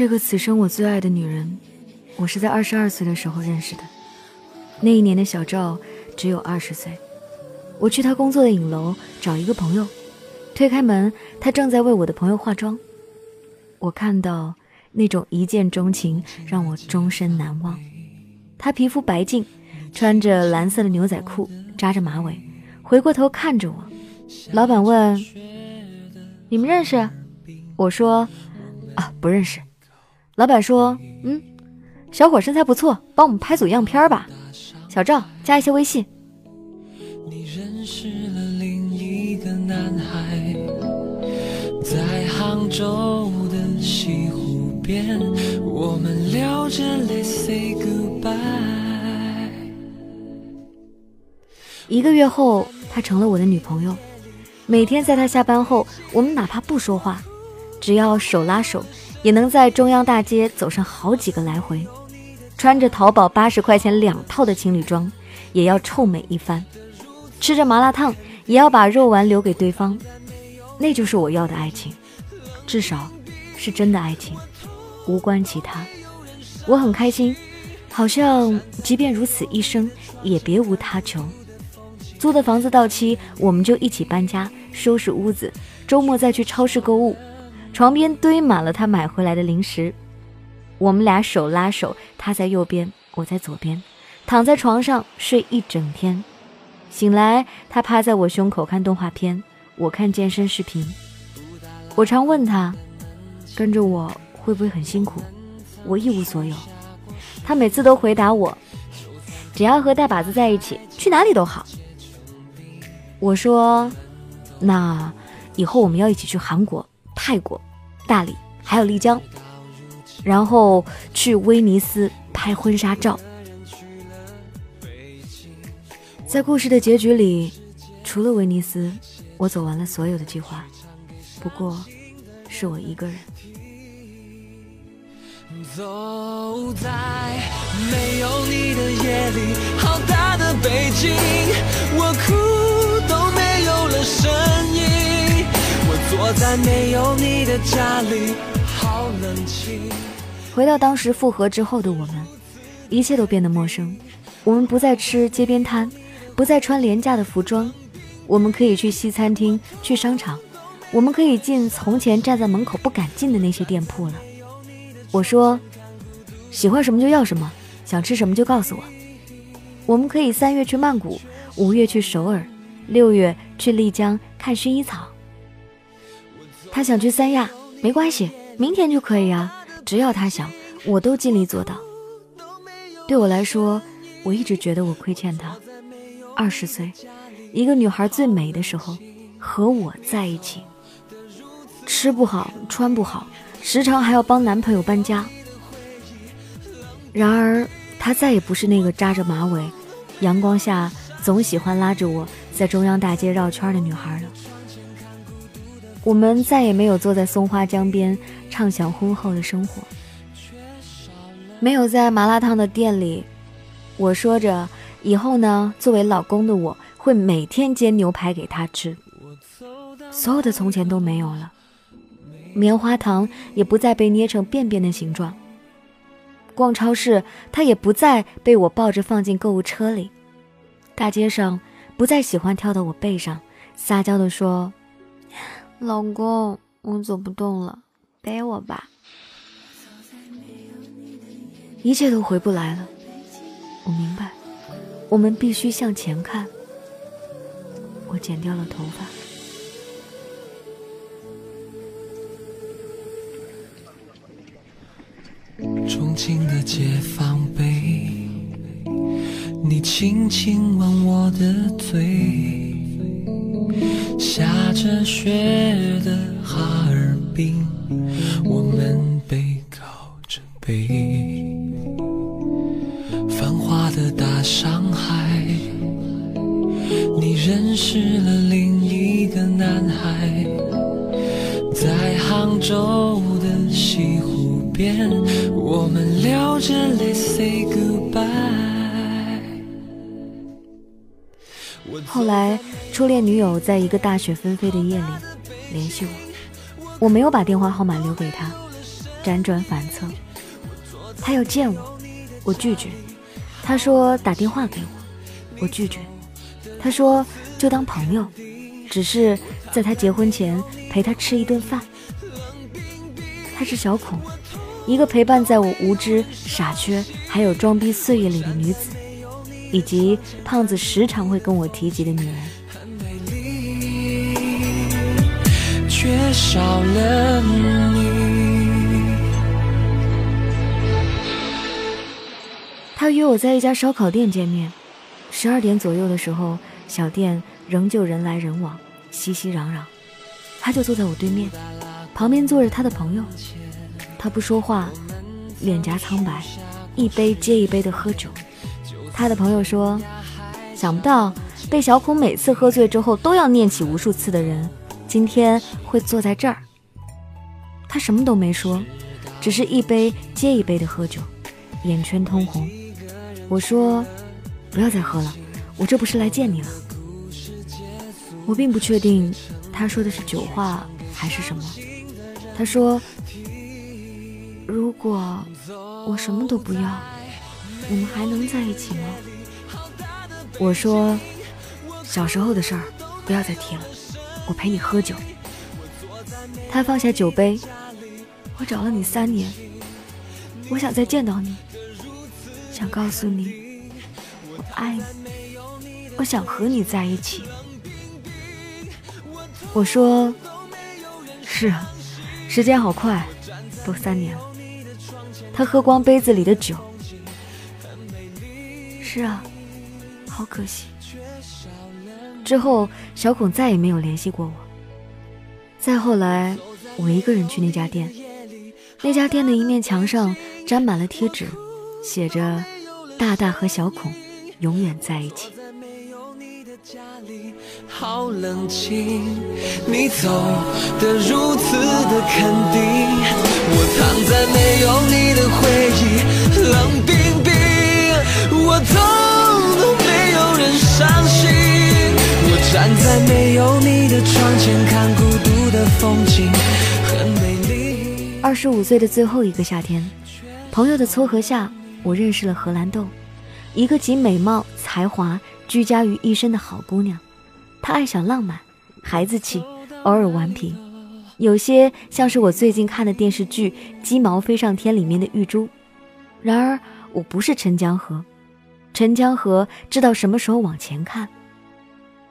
这个此生我最爱的女人，我是在二十二岁的时候认识的。那一年的小赵只有二十岁。我去他工作的影楼找一个朋友，推开门，他正在为我的朋友化妆。我看到那种一见钟情，让我终身难忘。他皮肤白净，穿着蓝色的牛仔裤，扎着马尾，回过头看着我。老板问：“你们认识？”我说：“啊，不认识。”老板说：“嗯，小伙身材不错，帮我们拍组样片吧。小赵，加一些微信。”在杭州的西湖边，我们聊着 say goodbye。一个月后，她成了我的女朋友。每天在她下班后，我们哪怕不说话，只要手拉手，也能在中央大街走上好几个来回。穿着淘宝八十块钱两套的情侣装，也要臭美一番。吃着麻辣烫，也要把肉丸留给对方。那就是我要的爱情，至少是真的爱情，无关其他。我很开心，好像即便如此一生也别无他求。租的房子到期，我们就一起搬家，收拾屋子，周末再去超市购物。床边堆满了他买回来的零食，我们俩手拉手，他在右边，我在左边，躺在床上睡一整天。醒来，他趴在我胸口看动画片。我看健身视频，我常问他，跟着我会不会很辛苦？我一无所有。他每次都回答我，只要和大把子在一起，去哪里都好。我说，那以后我们要一起去韩国、泰国、大理，还有丽江，然后去威尼斯拍婚纱照。在故事的结局里，除了威尼斯。我走完了所有的计划，不过是我一个人。走在没有你的夜里，好大的北京，我哭都没有了声。坐在没有你的家里，好冷清。回到当时复合之后的我们，一切都变得陌生。我们不再吃街边摊，不再穿廉价的服装。我们可以去西餐厅，去商场，我们可以进从前站在门口不敢进的那些店铺了。我说，喜欢什么就要什么，想吃什么就告诉我。我们可以三月去曼谷，五月去首尔，六月去丽江看薰衣草。他想去三亚，没关系，明天就可以啊，只要他想，我都尽力做到。对我来说，我一直觉得我亏欠他。二十岁。一个女孩最美的时候，和我在一起，吃不好穿不好，时常还要帮男朋友搬家。然而，她再也不是那个扎着马尾，阳光下总喜欢拉着我在中央大街绕圈的女孩了。我们再也没有坐在松花江边畅想婚后的生活，没有在麻辣烫的店里，我说着以后呢，作为老公的我。会每天煎牛排给他吃，所有的从前都没有了，棉花糖也不再被捏成便便的形状。逛超市，他也不再被我抱着放进购物车里。大街上，不再喜欢跳到我背上，撒娇地说：“老公，我走不动了，背我吧。”一切都回不来了。我明白，我们必须向前看。我剪掉了头发。重庆的解放碑，你轻轻吻我的嘴。下着雪的哈尔滨，我们背靠着背。繁华的大上海。你认识了另一个男孩，在杭州的西湖边，我们聊着 Let's say goodbye。后来，初恋女友在一个大雪纷飞的夜里联系我，我没有把电话号码留给她，辗转反侧。他要见我，我拒绝；他说打电话给我，我拒绝；他说就当朋友，只是在他结婚前陪他吃一顿饭。她是小孔，一个陪伴在我无知、傻缺还有装逼岁月里的女子，以及胖子时常会跟我提及的女人。缺少了你。他约我在一家烧烤店见面，十二点左右的时候，小店仍旧人来人往，熙熙攘攘。他就坐在我对面。旁边坐着他的朋友，他不说话，脸颊苍白，一杯接一杯的喝酒。他的朋友说：“想不到被小孔每次喝醉之后都要念起无数次的人，今天会坐在这儿。”他什么都没说，只是一杯接一杯的喝酒，眼圈通红。我说：“不要再喝了，我这不是来见你了。”我并不确定他说的是酒话还是什么。他说：“如果我什么都不要，我们还能在一起吗？”我说：“小时候的事儿不要再提了，我陪你喝酒。”他放下酒杯：“我找了你三年，我想再见到你，想告诉你我爱你，我想和你在一起。”我说：“是啊。”时间好快，都三年了。他喝光杯子里的酒。是啊，好可惜。之后，小孔再也没有联系过我。再后来，我一个人去那家店，那家店的一面墙上粘满了贴纸，写着“大大和小孔永远在一起”。好冷清，你走的如此的肯定。我躺在没有你的回忆，冷冰，我痛都没有人伤心。我站在没有你的窗前，看孤独的风景，很美丽。二十五岁的最后一个夏天，朋友的撮合下，我认识了荷兰豆，一个集美貌、才华。居家于一身的好姑娘，她爱小浪漫，孩子气，偶尔顽皮，有些像是我最近看的电视剧《鸡毛飞上天》里面的玉珠。然而我不是陈江河，陈江河知道什么时候往前看，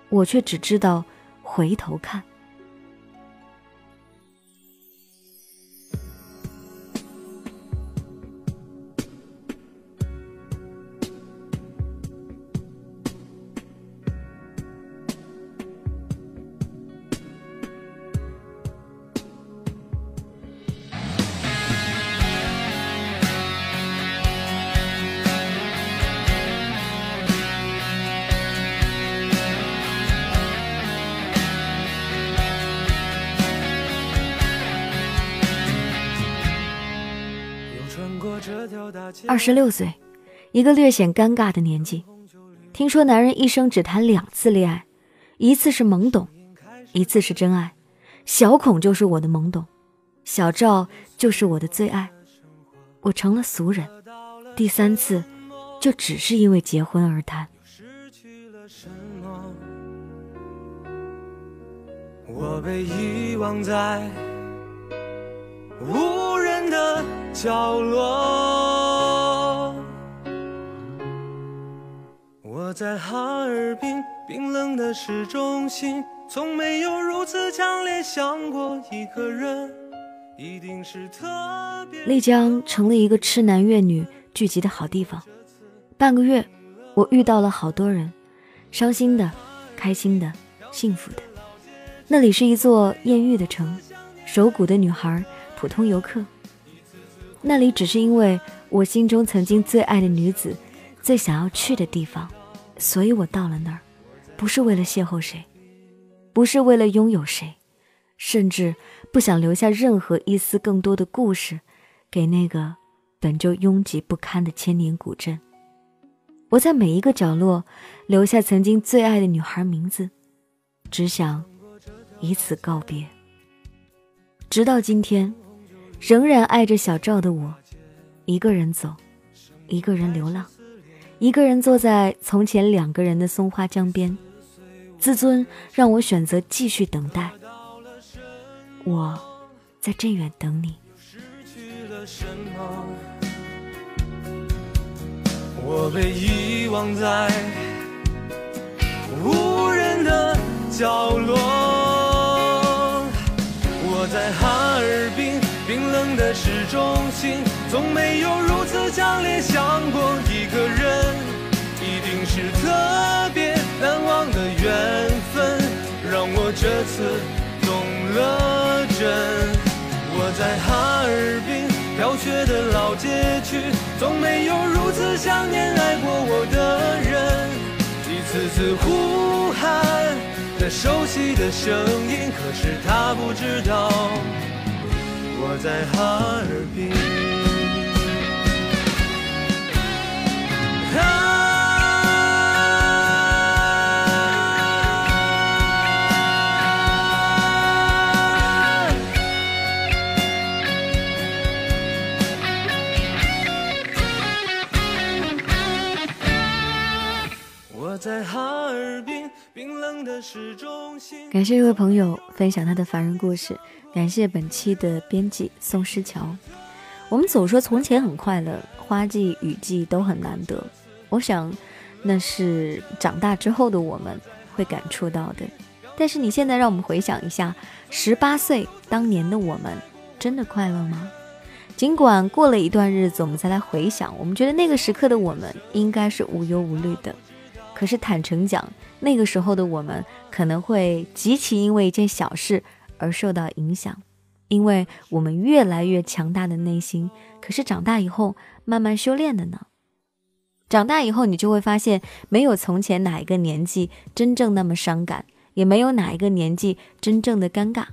我却只知道回头看。二十六岁，一个略显尴尬的年纪。听说男人一生只谈两次恋爱，一次是懵懂，一次是真爱。小孔就是我的懵懂，小赵就是我的最爱。我成了俗人，第三次就只是因为结婚而谈。我被遗忘在无人的角落。我在哈尔滨冰冷的市中心，从没有如此强烈想过一个人，一定是特别。丽江成了一个痴男怨女聚集的好地方。半个月，我遇到了好多人，伤心的、开心的、幸福的。那里是一座艳遇的城，手鼓的女孩，普通游客。那里只是因为我心中曾经最爱的女子，最想要去的地方。所以我到了那儿，不是为了邂逅谁，不是为了拥有谁，甚至不想留下任何一丝更多的故事，给那个本就拥挤不堪的千年古镇。我在每一个角落留下曾经最爱的女孩名字，只想以此告别。直到今天，仍然爱着小赵的我，一个人走，一个人流浪，一个人坐在从前两个人的松花江边，自尊让我选择继续等待。我在镇远等你。我被遗忘在无人的角落。市中心，从没有如此强烈想过一个人，一定是特别难忘的缘分，让我这次动了真。我在哈尔滨飘雪的老街区，从没有如此想念爱过我的人。一次次呼喊那熟悉的声音，可是他不知道我在哈尔滨。在哈冰冷的始终感谢这位朋友分享他的凡人故事，感谢本期的编辑宋诗桥。我们总说从前很快乐，花季雨季都很难得。我想，那是长大之后的我们会感触到的。但是你现在让我们回想一下，十八岁当年的我们，真的快乐吗？尽管过了一段日子，我们再来回想，我们觉得那个时刻的我们应该是无忧无虑的。可是坦诚讲，那个时候的我们可能会极其因为一件小事而受到影响，因为我们越来越强大的内心。可是长大以后慢慢修炼的呢？长大以后你就会发现，没有从前哪一个年纪真正那么伤感，也没有哪一个年纪真正的尴尬。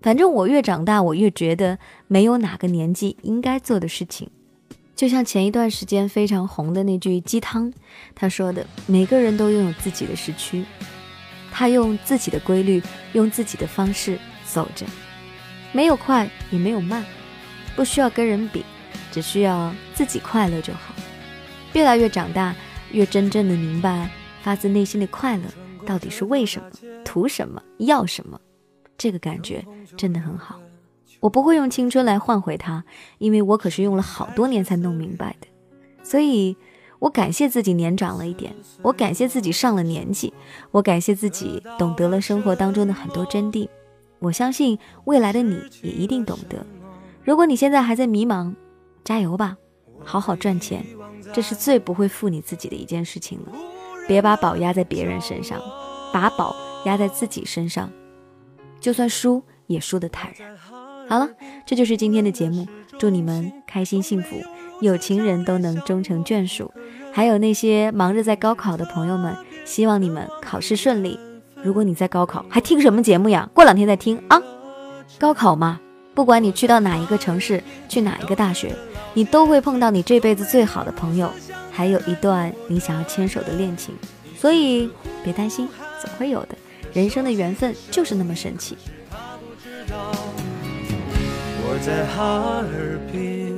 反正我越长大，我越觉得没有哪个年纪应该做的事情。就像前一段时间非常红的那句鸡汤，他说的：“每个人都拥有自己的时区，他用自己的规律，用自己的方式走着，没有快也没有慢，不需要跟人比，只需要自己快乐就好。越来越长大，越真正的明白发自内心的快乐到底是为什么，图什么，要什么，这个感觉真的很好。”我不会用青春来换回它，因为我可是用了好多年才弄明白的。所以，我感谢自己年长了一点，我感谢自己上了年纪，我感谢自己懂得了生活当中的很多真谛。我相信未来的你也一定懂得。如果你现在还在迷茫，加油吧，好好赚钱，这是最不会负你自己的一件事情了。别把宝压在别人身上，把宝压在自己身上，就算输也输得坦然。好了，这就是今天的节目。祝你们开心幸福，有情人都能终成眷属。还有那些忙着在高考的朋友们，希望你们考试顺利。如果你在高考，还听什么节目呀？过两天再听啊。高考嘛，不管你去到哪一个城市，去哪一个大学，你都会碰到你这辈子最好的朋友，还有一段你想要牵手的恋情。所以别担心，总会有的。人生的缘分就是那么神奇。我在哈尔滨。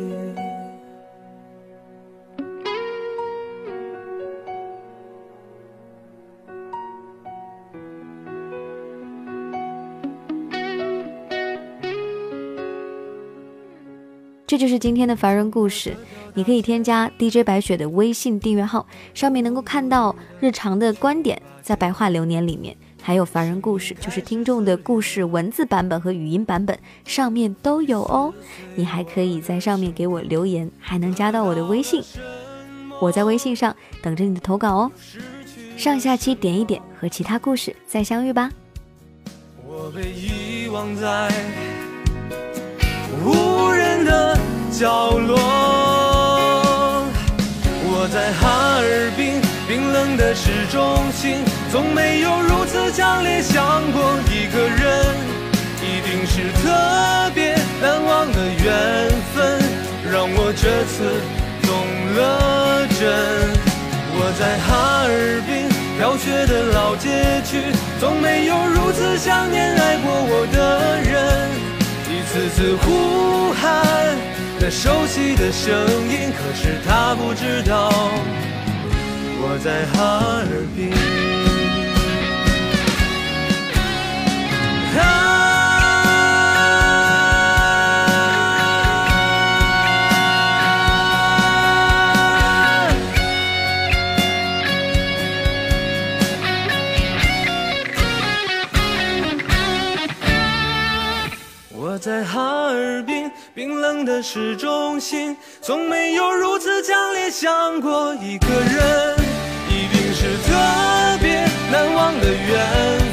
这就是今天的凡人故事。你可以添加 DJ 白雪的微信订阅号，上面能够看到日常的观点，在白话流年里面。还有凡人故事，就是听众的故事文字版本和语音版本，上面都有哦。你还可以在上面给我留言，还能加到我的微信，我在微信上等着你的投稿哦。上下期点一点，和其他故事再相遇吧。我被遗忘在无人的角落，我在哈尔滨。冰冷的市中心，从没有如此强烈想过一个人，一定是特别难忘的缘分，让我这次动了真。我在哈尔滨飘雪的老街区，从没有如此想念爱过我的人，一次次呼喊。那熟悉的声音，可是他不知道我在哈尔滨。在哈尔滨冰冷的市中心，从没有如此强烈想过一个人，一定是特别难忘的缘。分，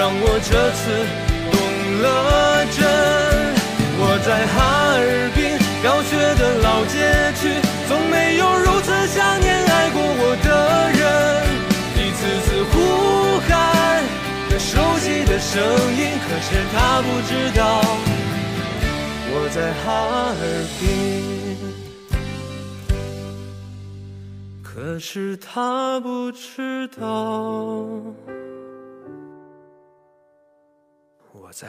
让我这次动了真。我在哈尔滨飘雪的老街区，从没有如此想念爱过我的人，一次次呼喊那熟悉的声音，可是他不知道。我在哈尔滨，可是他不知道我在